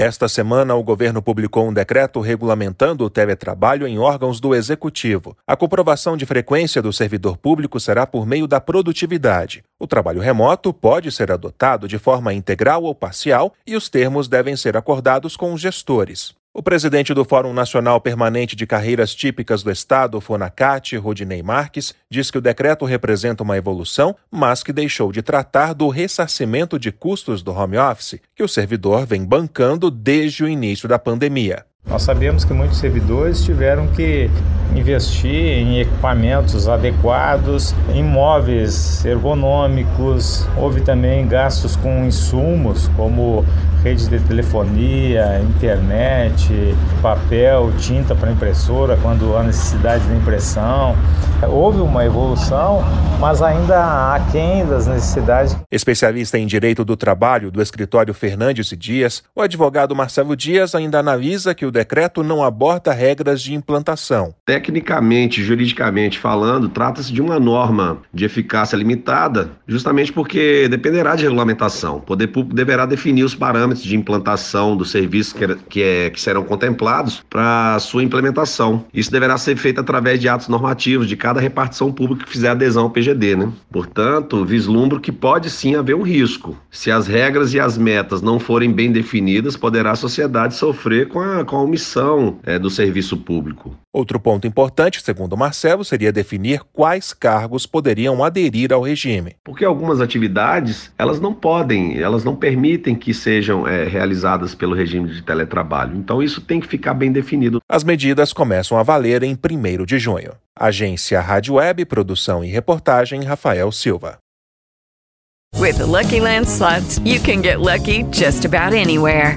Esta semana, o governo publicou um decreto regulamentando o teletrabalho em órgãos do executivo. A comprovação de frequência do servidor público será por meio da produtividade. O trabalho remoto pode ser adotado de forma integral ou parcial e os termos devem ser acordados com os gestores. O presidente do Fórum Nacional Permanente de Carreiras Típicas do Estado, Fonacate, Rodinei Marques, diz que o decreto representa uma evolução, mas que deixou de tratar do ressarcimento de custos do home office, que o servidor vem bancando desde o início da pandemia. Nós sabemos que muitos servidores tiveram que investir em equipamentos adequados, em móveis ergonômicos, houve também gastos com insumos como redes de telefonia, internet, papel, tinta para impressora quando há necessidade de impressão. Houve uma evolução, mas ainda aquém das necessidades. Especialista em direito do trabalho do escritório Fernandes e Dias, o advogado Marcelo Dias ainda analisa que o decreto não aborda regras de implantação. Tecnicamente, juridicamente falando, trata-se de uma norma de eficácia limitada, justamente porque dependerá de regulamentação. O poder público deverá definir os parâmetros de implantação dos serviços que, que, é, que serão contemplados para sua implementação. Isso deverá ser feito através de atos normativos de cada repartição pública que fizer adesão ao PGD. Né? Portanto, vislumbro que pode sim haver um risco. Se as regras e as metas não forem bem definidas, poderá a sociedade sofrer com a, com a omissão é, do serviço público. Outro ponto importante, segundo Marcelo, seria definir quais cargos poderiam aderir ao regime. Porque algumas atividades, elas não podem, elas não permitem que sejam é, realizadas pelo regime de teletrabalho. Então isso tem que ficar bem definido. As medidas começam a valer em 1 de junho. Agência Rádio Web, produção e reportagem Rafael Silva. With the Lucky Land slots, you can get lucky just about anywhere.